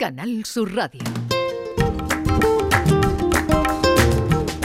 Canal Sur Radio.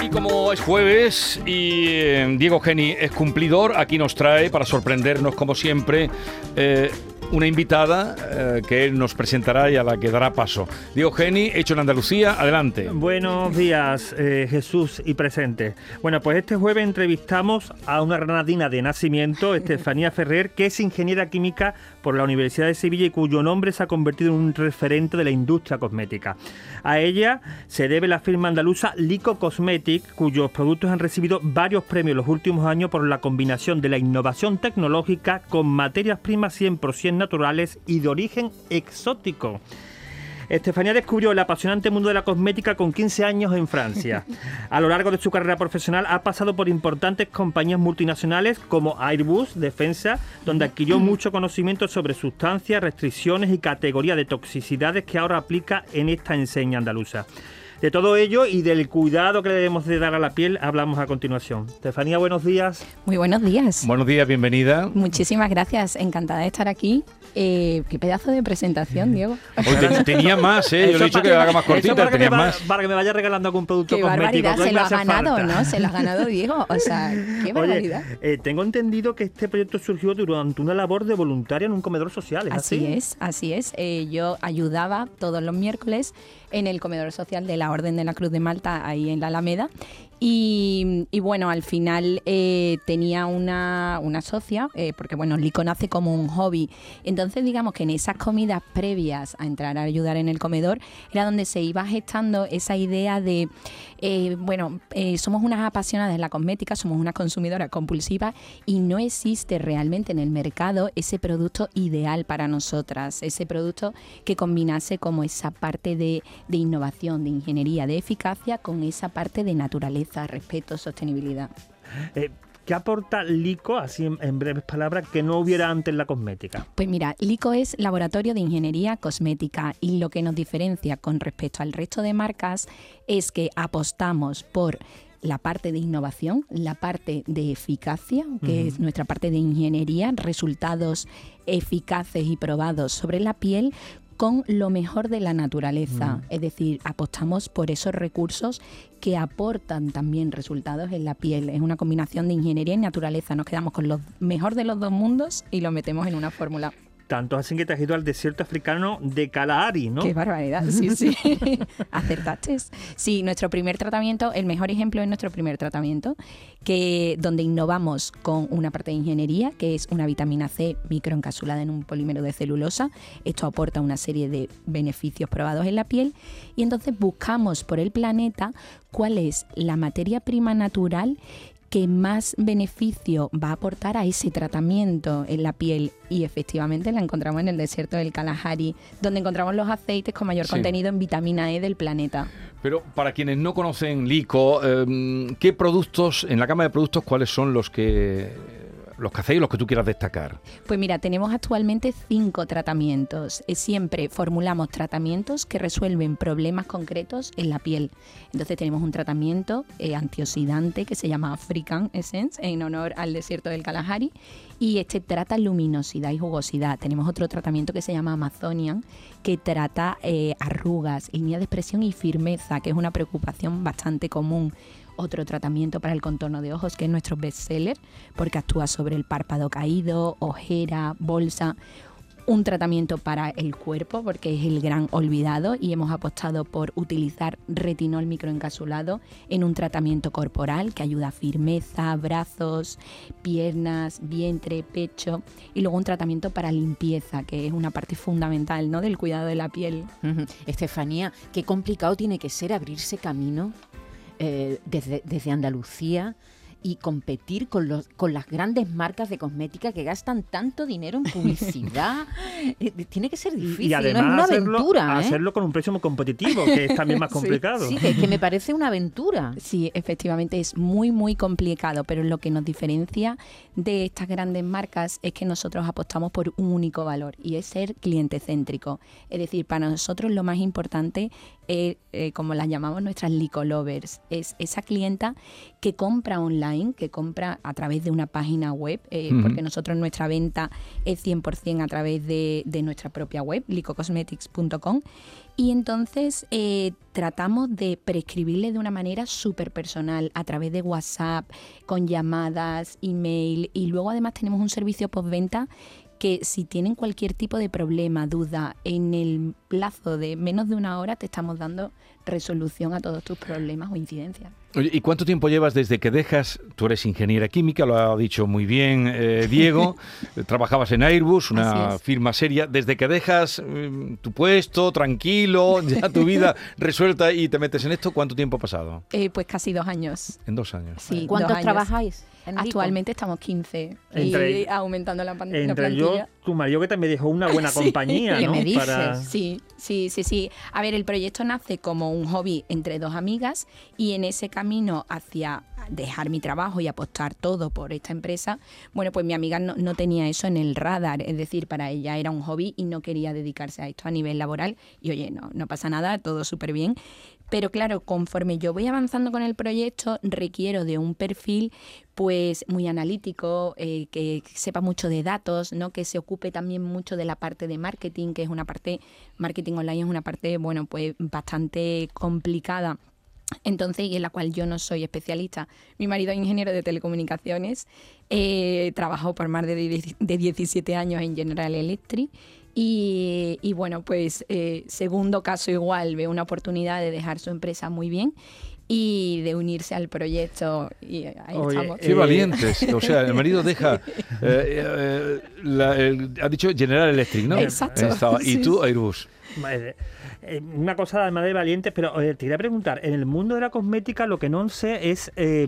Y como es jueves y eh, Diego Geni es cumplidor, aquí nos trae para sorprendernos como siempre eh, una invitada eh, que él nos presentará y a la que dará paso. Diego Geni, hecho en Andalucía, adelante. Buenos días, eh, Jesús y presente. Bueno, pues este jueves entrevistamos a una granadina de nacimiento, Estefanía Ferrer, que es ingeniera química por la Universidad de Sevilla y cuyo nombre se ha convertido en un referente de la industria cosmética. A ella se debe la firma andaluza Lico Cosmetic, cuyos productos han recibido varios premios en los últimos años por la combinación de la innovación tecnológica con materias primas 100% naturales y de origen exótico. Estefanía descubrió el apasionante mundo de la cosmética con 15 años en Francia. A lo largo de su carrera profesional ha pasado por importantes compañías multinacionales como Airbus Defensa, donde adquirió mucho conocimiento sobre sustancias, restricciones y categoría de toxicidades que ahora aplica en esta enseña andaluza. De todo ello y del cuidado que le debemos de dar a la piel hablamos a continuación. Estefanía, buenos días. Muy buenos días. Buenos días, bienvenida. Muchísimas gracias, encantada de estar aquí. Eh, qué pedazo de presentación, Diego. Hoy te- tenía más, ¿eh? Yo le he dicho que la haga más cortita, para que, tenía va- más. para que me vaya regalando algún producto Qué cosmético. barbaridad, se lo ha ganado, falta. ¿no? Se lo ha ganado Diego. O sea, qué barbaridad. Oye, eh, tengo entendido que este proyecto surgió durante una labor de voluntaria en un comedor social, ¿es así? Así es, así es. Eh, yo ayudaba todos los miércoles en el comedor social de la Orden de la Cruz de Malta, ahí en la Alameda. Y, bueno, al final eh, tenía una, una socia, eh, porque bueno, Lico nace como un hobby. Entonces, digamos que en esas comidas previas a entrar a ayudar en el comedor, era donde se iba gestando esa idea de, eh, bueno, eh, somos unas apasionadas de la cosmética, somos unas consumidoras compulsivas y no existe realmente en el mercado ese producto ideal para nosotras, ese producto que combinase como esa parte de, de innovación, de ingeniería, de eficacia con esa parte de naturaleza, respeto, sostenibilidad. Eh, ¿Qué aporta Lico, así en, en breves palabras, que no hubiera antes en la cosmética? Pues mira, LICO es Laboratorio de Ingeniería Cosmética y lo que nos diferencia con respecto al resto de marcas es que apostamos por la parte de innovación, la parte de eficacia, que es nuestra parte de ingeniería, resultados eficaces y probados sobre la piel con lo mejor de la naturaleza. Es decir, apostamos por esos recursos que aportan también resultados en la piel. Es una combinación de ingeniería y naturaleza. Nos quedamos con lo mejor de los dos mundos y lo metemos en una fórmula. Tanto así que te has ido al desierto africano de Kalahari, ¿no? Qué barbaridad, sí, sí. Acertaste. Sí, nuestro primer tratamiento, el mejor ejemplo es nuestro primer tratamiento, que donde innovamos con una parte de ingeniería, que es una vitamina C microencapsulada en un polímero de celulosa. Esto aporta una serie de beneficios probados en la piel y entonces buscamos por el planeta cuál es la materia prima natural que más beneficio va a aportar a ese tratamiento en la piel y efectivamente la encontramos en el desierto del Kalahari, donde encontramos los aceites con mayor Sí. contenido en vitamina E del planeta. Pero para quienes no conocen Lico, eh, ¿qué productos, en la gama de productos, cuáles son los que los que hacéis, los que tú quieras destacar? Pues mira, tenemos actualmente cinco tratamientos. Eh, Siempre formulamos tratamientos que resuelven problemas concretos en la piel. Entonces tenemos un tratamiento eh, antioxidante que se llama African Essence en honor al desierto del Kalahari y este trata luminosidad y jugosidad. Tenemos otro tratamiento que se llama Amazonian que trata eh, arrugas, línea de expresión y firmeza, que es una preocupación bastante común otro tratamiento para el contorno de ojos, que es nuestro bestseller, porque actúa sobre el párpado caído, ojera, bolsa. Un tratamiento para el cuerpo, porque es el gran olvidado, y hemos apostado por utilizar retinol microencapsulado en un tratamiento corporal que ayuda a firmeza, brazos, piernas, vientre, pecho, y luego un tratamiento para limpieza, que es una parte fundamental ¿no? del cuidado de la piel. Estefanía, qué complicado tiene que ser abrirse camino eh, desde, desde Andalucía y competir con, los, con las grandes marcas de cosmética que gastan tanto dinero en publicidad. Eh, tiene que ser difícil, y no además es una hacerlo, aventura. ¿eh? hacerlo con un precio muy competitivo, que es también más complicado. Sí, que, que me parece una aventura. Sí, efectivamente es muy, muy complicado, pero lo que nos diferencia de estas grandes marcas es que nosotros apostamos por un único valor y es ser cliente céntrico. Es decir, para nosotros lo más importante es, eh, como las llamamos nuestras licolovers, es esa clienta que compra online online que compra a través de una página web, eh, porque nosotros nuestra venta es 100% a través de, de nuestra propia web, licocosmetics.com. Y entonces eh, tratamos de prescribirle de una manera súper personal, a través de WhatsApp, con llamadas, email, y luego además tenemos un servicio postventa que si tienen cualquier tipo de problema, duda, en el plazo de menos de una hora te estamos dando resolución a todos tus problemas o incidencias. Oye, ¿y cuánto tiempo llevas desde que dejas? Tú eres ingeniera química, lo ha dicho muy bien eh, Diego. Trabajabas en Airbus, una firma seria. Desde que dejas mm, tu puesto, tranquilo, ya tu vida resuelta y te metes en esto, ¿cuánto tiempo ha pasado? Eh, pues casi dos años. En dos años. Sí, ¿Cuántos años. trabajáis? Actualmente estamos 15 Entre- y aumentando la, pan- la Entre yo, plantilla. tu marido que también dejó una buena Sí. compañía, ¿Qué ¿no? me dices? Para- Sí, sí, sí, sí. A ver, el proyecto nace como un hobby entre dos amigas y en ese camino hacia dejar mi trabajo y apostar todo por esta empresa, bueno, pues mi amiga no, no tenía eso en el radar, es decir, para ella era un hobby y no quería dedicarse a esto a nivel laboral y oye, no, no pasa nada, todo súper bien. Pero claro, conforme yo voy avanzando con el proyecto, requiero de un perfil pues muy analítico, eh, que sepa mucho de datos, ¿no? que se ocupe también mucho de la parte de marketing, que es una parte, marketing online es una parte, bueno, pues bastante complicada. Entonces, y en la cual yo no soy especialista. Mi marido es ingeniero de telecomunicaciones, eh, trabajó por más de, de 17 años en General Electric y, y bueno, pues eh, segundo caso igual, ve una oportunidad de dejar su empresa muy bien y de unirse al proyecto y ahí Oye, estamos. Qué Eh, valientes. O sea, el marido deja. eh, eh, la- el- ha dicho General Electric, ¿no? Exacto. Estaba. Y Sí, tú. Airbus. Madre, Una cosa además de valientes, pero eh, te quería preguntar, en el mundo de la cosmética lo que no sé es... eh,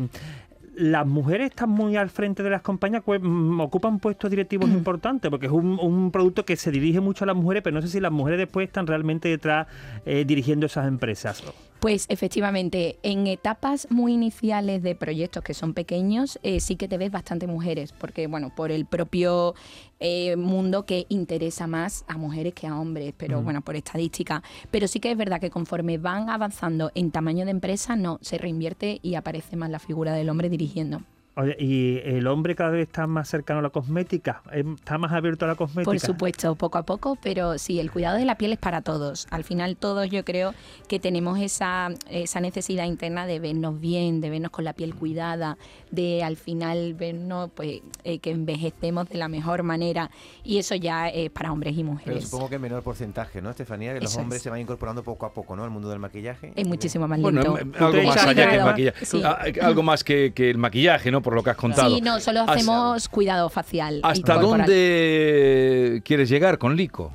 las mujeres están muy al frente de las compañías, pues, mm, ocupan puestos directivos importantes, porque es un, un producto que se dirige mucho a las mujeres, pero no sé si las mujeres después están realmente detrás eh, dirigiendo esas empresas. Pues efectivamente, en etapas muy iniciales de proyectos que son pequeños, eh, sí que te ves bastante mujeres, porque bueno, por el propio eh, mundo que interesa más a mujeres que a hombres, pero bueno, por estadística. Pero sí que es verdad que conforme van avanzando en tamaño de empresa, no, se reinvierte y aparece más la figura del hombre dirigiendo. Oye, y el hombre cada vez está más cercano a la cosmética, Eh, está más abierto a la cosmética. Por supuesto, poco a poco, pero sí, el cuidado de la piel es para todos. Al final todos yo creo que tenemos esa, esa necesidad interna de vernos bien, de vernos con la piel cuidada, de al final vernos pues eh, que envejecemos de la mejor manera y eso ya es para hombres y Pero mujeres. supongo que en menor porcentaje, ¿no, Estefanía? Que los Eso hombres es. se van incorporando poco a poco, ¿no? Al mundo del maquillaje. Es muchísimo más Bueno, lento. em, Tú algo más allá que el maquillaje. Sí. Ah, algo más que, que el maquillaje, ¿no? Por lo que has contado. Sí, no, solo Hasta- hacemos cuidado facial. ¿Hasta dónde quieres llegar con Lico?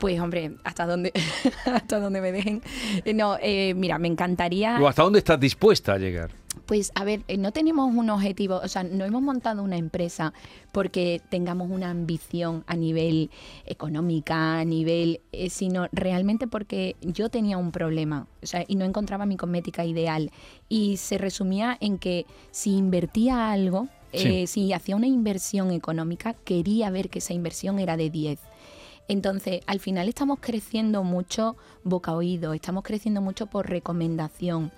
Pues hombre, hasta dónde, hasta dónde me dejen. No, eh, mira, me encantaría. ¿O hasta dónde estás dispuesta a llegar? Pues a ver, eh, no tenemos un objetivo, o sea, no hemos montado una empresa porque tengamos una ambición a nivel económica, a nivel, eh, sino realmente porque yo tenía un problema, o sea, y no encontraba mi cosmética ideal. Y se resumía en que si invertía algo, eh, si hacía una inversión económica, quería ver que esa inversión era de 10. Entonces, al final estamos creciendo mucho boca a oído, estamos creciendo mucho por recomendación.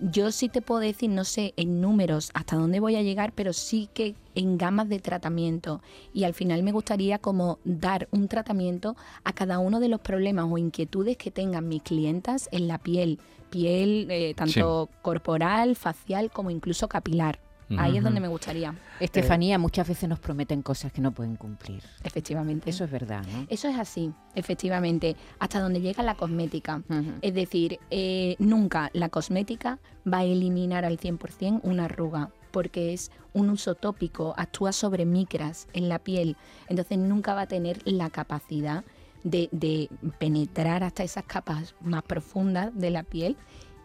Yo sí te puedo decir, no sé en números hasta dónde voy a llegar, pero sí que en gamas de tratamiento. Y al final me gustaría como dar un tratamiento a cada uno de los problemas o inquietudes que tengan mis clientas en la piel. Piel eh, tanto corporal, facial como incluso capilar. Ahí es donde me gustaría, Estefanía, muchas veces nos prometen cosas que no pueden cumplir. efectivamente. Eso es verdad, ¿no? Eso es así, efectivamente, hasta donde llega la cosmética. Es decir, eh, nunca la cosmética va a eliminar al 100% una arruga, porque es un uso tópico, actúa sobre micras en la piel, entonces nunca va a tener la capacidad de, de penetrar hasta esas capas más profundas de la piel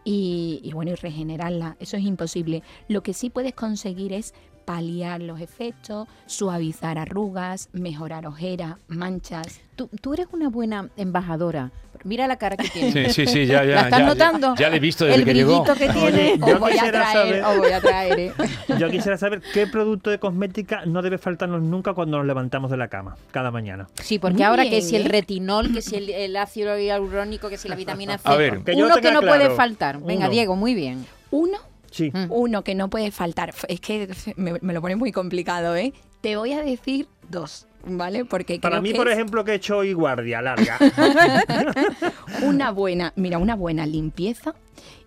y, y, bueno, y regenerarla. Eso es imposible. Lo que sí puedes conseguir es paliar los efectos, suavizar arrugas, mejorar ojeras, manchas. Tú, tú eres una buena embajadora. Mira la cara que tienes. Sí, sí, sí, ya, ya. ¿La estás ya, notando? Ya, ya le he visto desde El que llegó. que tiene. Yo Os voy a quisiera traer, saber- voy a traer. ¿eh? Yo quisiera saber qué producto de cosmética no debe faltarnos nunca cuando nos levantamos de la cama, cada mañana. Sí, porque Muy ahora que bien, si el retinol, que si el, el ácido hialurónico, que si la vitamina C. A ver. Que yo Uno que no claro. puede faltar. Venga, Uno. Diego, muy bien. Uno Sí. Uno que no puede faltar. Es que me, me lo pone muy complicado, ¿eh? Te voy a decir dos, ¿vale? Porque Para creo mí, que por es ejemplo, que he hecho hoy guardia larga. una buena, mira, una buena limpieza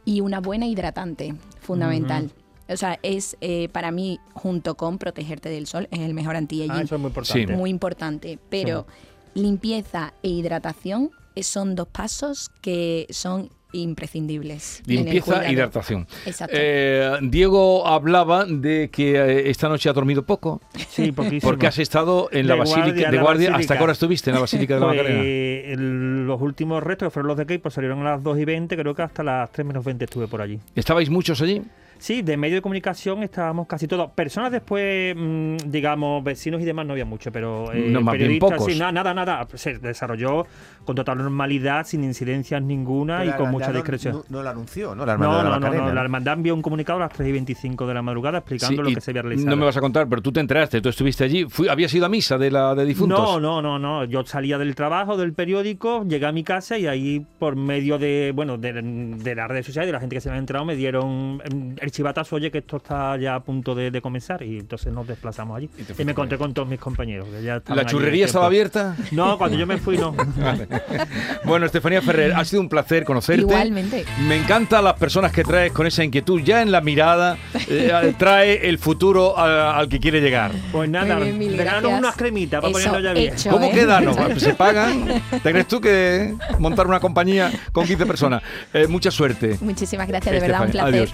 y una buena hidratante, fundamental. O sea, es eh, para mí, junto con protegerte del sol, es el mejor Ah, anti-aging. eso es muy importante. muy importante. Pero limpieza e hidratación eh, son dos pasos que son imprescindibles. Limpieza e hidratación. Exacto. Eh, Diego hablaba de que eh, esta noche ha dormido poco Sí, poquísimo. porque has estado en la Basílica guardia, de la guardia. Basílica. ¿Hasta qué hora estuviste en la Basílica de la Pues, el- los últimos restos, que fueron los de Key, pues salieron a las 2 y 20, creo que hasta las 3 menos 20 estuve por allí. ¿Estabais muchos allí? Sí, de medio de comunicación estábamos casi todos. Personas después, mm, digamos, vecinos y demás no había mucho, pero eh, No, periodistas, sí, na- nada, nada. Se desarrolló con total normalidad, sin incidencias ninguna y con la mucha discreción. No, no la anunció, ¿no? La hermandad No, de la no, no, La hermandad envió un comunicado a las 3 y 25 de la madrugada explicando Sí, lo que se había realizado. No me vas a contar, pero tú te enteraste, tú estuviste allí. Fui, ¿Habías ido a misa de la de difuntos? No, no, no, no. Yo salía del trabajo, del periódico, llegué a mi casa y ahí, por medio de, bueno, de, de las redes sociales, de la gente que se me había enterado, me dieron em, el chivatazo, oye, que esto está ya a punto de, de comenzar. Y entonces nos desplazamos allí. Y, me con encontré con todos mis compañeros. Que ya estaban ¿La churrería estaba abierta? No, cuando yo me fui, no. Bueno, Estefanía Ferrer, ha sido un placer conocerte. Igualmente. Me encantan las personas que traes con esa inquietud. Ya en la mirada eh, trae el futuro a- al que quiere llegar. Pues nada, gracias. unas cremitas para ponerlo ya bien. hecho. ¿Cómo ¿eh? queda? No, se pagan. ¿Te crees tú que montar una compañía con 15 personas? Eh, mucha suerte. Muchísimas gracias, de verdad, un placer. adiós.